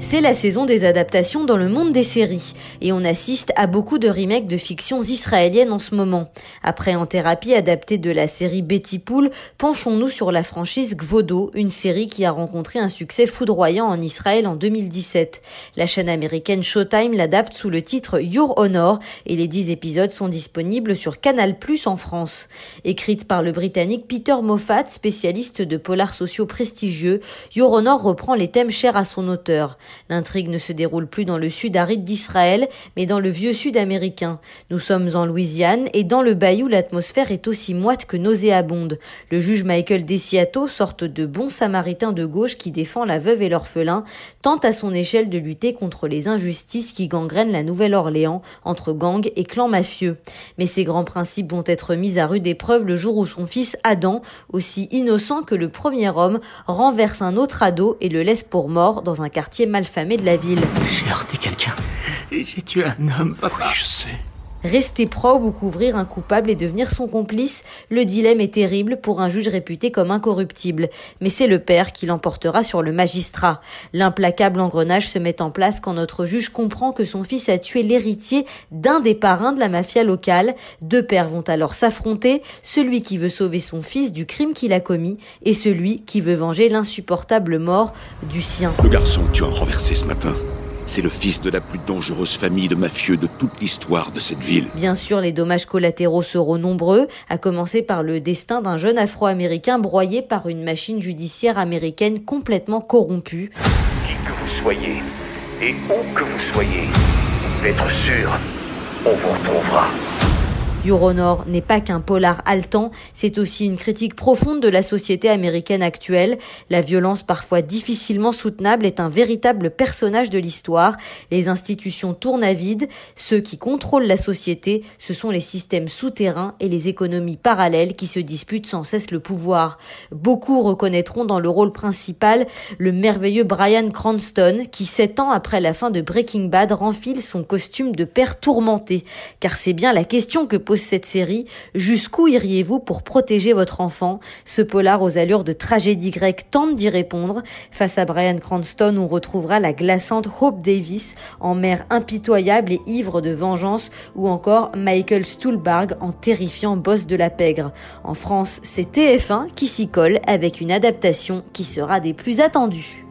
C'est la saison des adaptations dans le monde des séries et on assiste à beaucoup de remakes de fictions israéliennes en ce moment. Après En thérapie adaptée de la série Betty Pool, penchons-nous sur la franchise Gvodo, une série qui a rencontré un succès foudroyant en Israël en 2017. La chaîne américaine Showtime l'adapte sous le titre Your Honor et les 10 épisodes sont disponibles sur Canal+ en France. Écrite par le britannique Peter Moffat, spécialiste de polars sociaux prestigieux, Your Honor reprend les thèmes chers à son auteur. L'intrigue ne se déroule plus dans le sud aride d'Israël, mais dans le vieux sud américain. Nous sommes en Louisiane et dans le bayou, l'atmosphère est aussi moite que nauséabonde. Le juge Michael Desiato, sorte de bon samaritain de gauche qui défend la veuve et l'orphelin, tente à son échelle de lutter contre les injustices qui gangrènent la Nouvelle-Orléans entre gangs et clans mafieux. Mais ces grands principes vont être mis à rude épreuve le jour où son fils Adam, aussi innocent que le premier homme, renverse un autre ado et le laisse pour mort dans un quartier de la ville. J'ai heurté quelqu'un. Et j'ai tué un homme, papa. Oui, je sais. Rester probe ou couvrir un coupable et devenir son complice, le dilemme est terrible pour un juge réputé comme incorruptible. Mais c'est le père qui l'emportera sur le magistrat. L'implacable engrenage se met en place quand notre juge comprend que son fils a tué l'héritier d'un des parrains de la mafia locale. Deux pères vont alors s'affronter, celui qui veut sauver son fils du crime qu'il a commis et celui qui veut venger l'insupportable mort du sien. Le garçon que tu as renversé ce matin, c'est le fils de la plus dangereuse famille de mafieux de toute l'histoire de cette ville. Bien sûr, les dommages collatéraux seront nombreux, à commencer par le destin d'un jeune afro-américain broyé par une machine judiciaire américaine complètement corrompue. Qui que vous soyez, et où que vous soyez, d'être sûr, on vous retrouvera. Euronor n'est pas qu'un polar haletant, c'est aussi une critique profonde de la société américaine actuelle. La violence parfois difficilement soutenable est un véritable personnage de l'histoire. Les institutions tournent à vide. Ceux qui contrôlent la société, ce sont les systèmes souterrains et les économies parallèles qui se disputent sans cesse le pouvoir. Beaucoup reconnaîtront dans le rôle principal le merveilleux Brian Cranston qui, sept ans après la fin de Breaking Bad, renfile son costume de père tourmenté. Car c'est bien la question que cette série. Jusqu'où iriez-vous pour protéger votre enfant? Ce polar aux allures de tragédie grecque tente d'y répondre. Face à Brian Cranston, on retrouvera la glaçante Hope Davis en mère impitoyable et ivre de vengeance ou encore Michael Stuhlbarg en terrifiant boss de la pègre. En France, c'est TF1 qui s'y colle avec une adaptation qui sera des plus attendues.